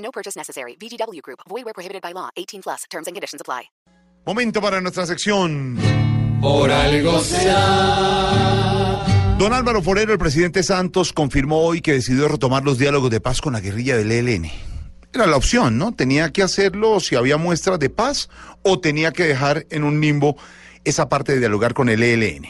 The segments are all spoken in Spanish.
No purchase necessary. VGW Group. Void where prohibited by law. 18 plus. Terms and conditions apply. Momento para nuestra sección. Por algo será. Don Álvaro Forero, el presidente Santos, confirmó hoy que decidió retomar los diálogos de paz con la guerrilla del ELN. Era la opción, ¿no? Tenía que hacerlo si había muestras de paz o tenía que dejar en un limbo esa parte de dialogar con el ELN.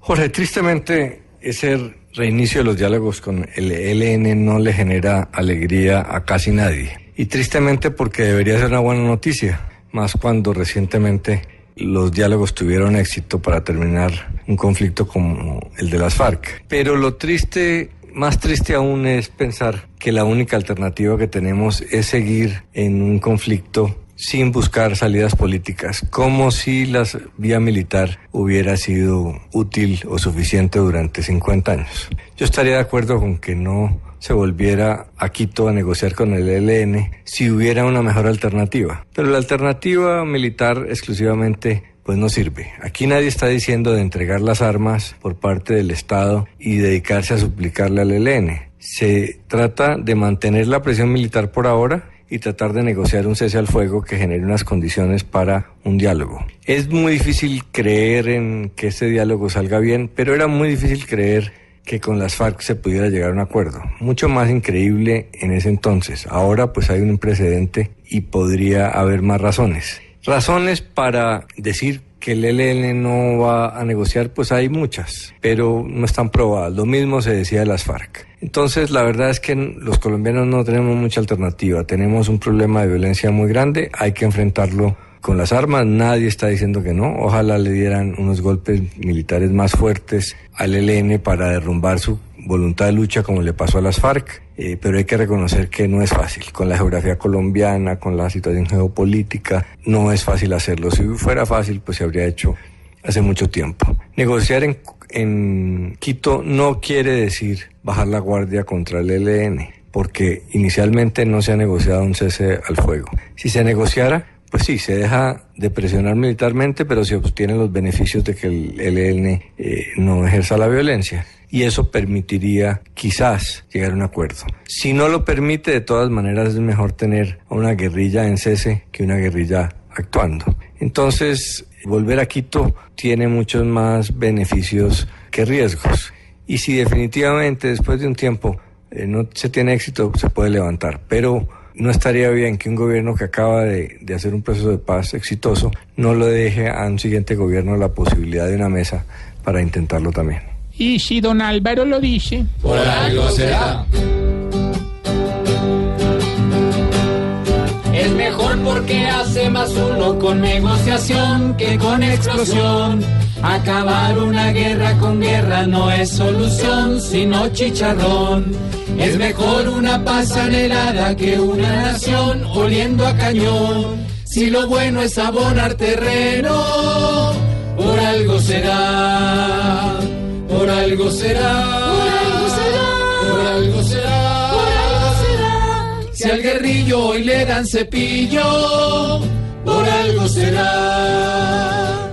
Jorge, tristemente ese reinicio de los diálogos con el ELN no le genera alegría a casi nadie. Y tristemente porque debería ser una buena noticia, más cuando recientemente los diálogos tuvieron éxito para terminar un conflicto como el de las FARC. Pero lo triste, más triste aún es pensar que la única alternativa que tenemos es seguir en un conflicto sin buscar salidas políticas, como si la vía militar hubiera sido útil o suficiente durante 50 años. Yo estaría de acuerdo con que no se volviera a Quito a negociar con el ELN si hubiera una mejor alternativa. Pero la alternativa militar exclusivamente pues no sirve. Aquí nadie está diciendo de entregar las armas por parte del Estado y dedicarse a suplicarle al ELN. Se trata de mantener la presión militar por ahora y tratar de negociar un cese al fuego que genere unas condiciones para un diálogo. Es muy difícil creer en que ese diálogo salga bien, pero era muy difícil creer que con las FARC se pudiera llegar a un acuerdo. Mucho más increíble en ese entonces. Ahora pues hay un precedente y podría haber más razones. Razones para decir que el ELN no va a negociar, pues hay muchas, pero no están probadas. Lo mismo se decía de las FARC. Entonces, la verdad es que los colombianos no tenemos mucha alternativa. Tenemos un problema de violencia muy grande, hay que enfrentarlo con las armas. Nadie está diciendo que no. Ojalá le dieran unos golpes militares más fuertes al ELN para derrumbar su voluntad de lucha como le pasó a las FARC, eh, pero hay que reconocer que no es fácil. Con la geografía colombiana, con la situación geopolítica, no es fácil hacerlo. Si fuera fácil, pues se habría hecho hace mucho tiempo. Negociar en, en Quito no quiere decir bajar la guardia contra el ELN, porque inicialmente no se ha negociado un cese al fuego. Si se negociara, pues sí, se deja de presionar militarmente, pero se obtienen los beneficios de que el ELN eh, no ejerza la violencia. Y eso permitiría quizás llegar a un acuerdo. Si no lo permite, de todas maneras es mejor tener a una guerrilla en cese que una guerrilla actuando. Entonces, volver a Quito tiene muchos más beneficios que riesgos. Y si definitivamente después de un tiempo eh, no se tiene éxito, se puede levantar. Pero no estaría bien que un gobierno que acaba de, de, hacer un proceso de paz exitoso no lo deje a un siguiente gobierno la posibilidad de una mesa para intentarlo también. Y si don Álvaro lo dice, Por algo será. Porque hace más uno con negociación que con explosión. Acabar una guerra con guerra no es solución, sino chicharrón. Es mejor una paz anhelada que una nación oliendo a cañón. Si lo bueno es abonar terreno, por algo será, por algo será, Si al guerrillo hoy le dan cepillo, por algo será.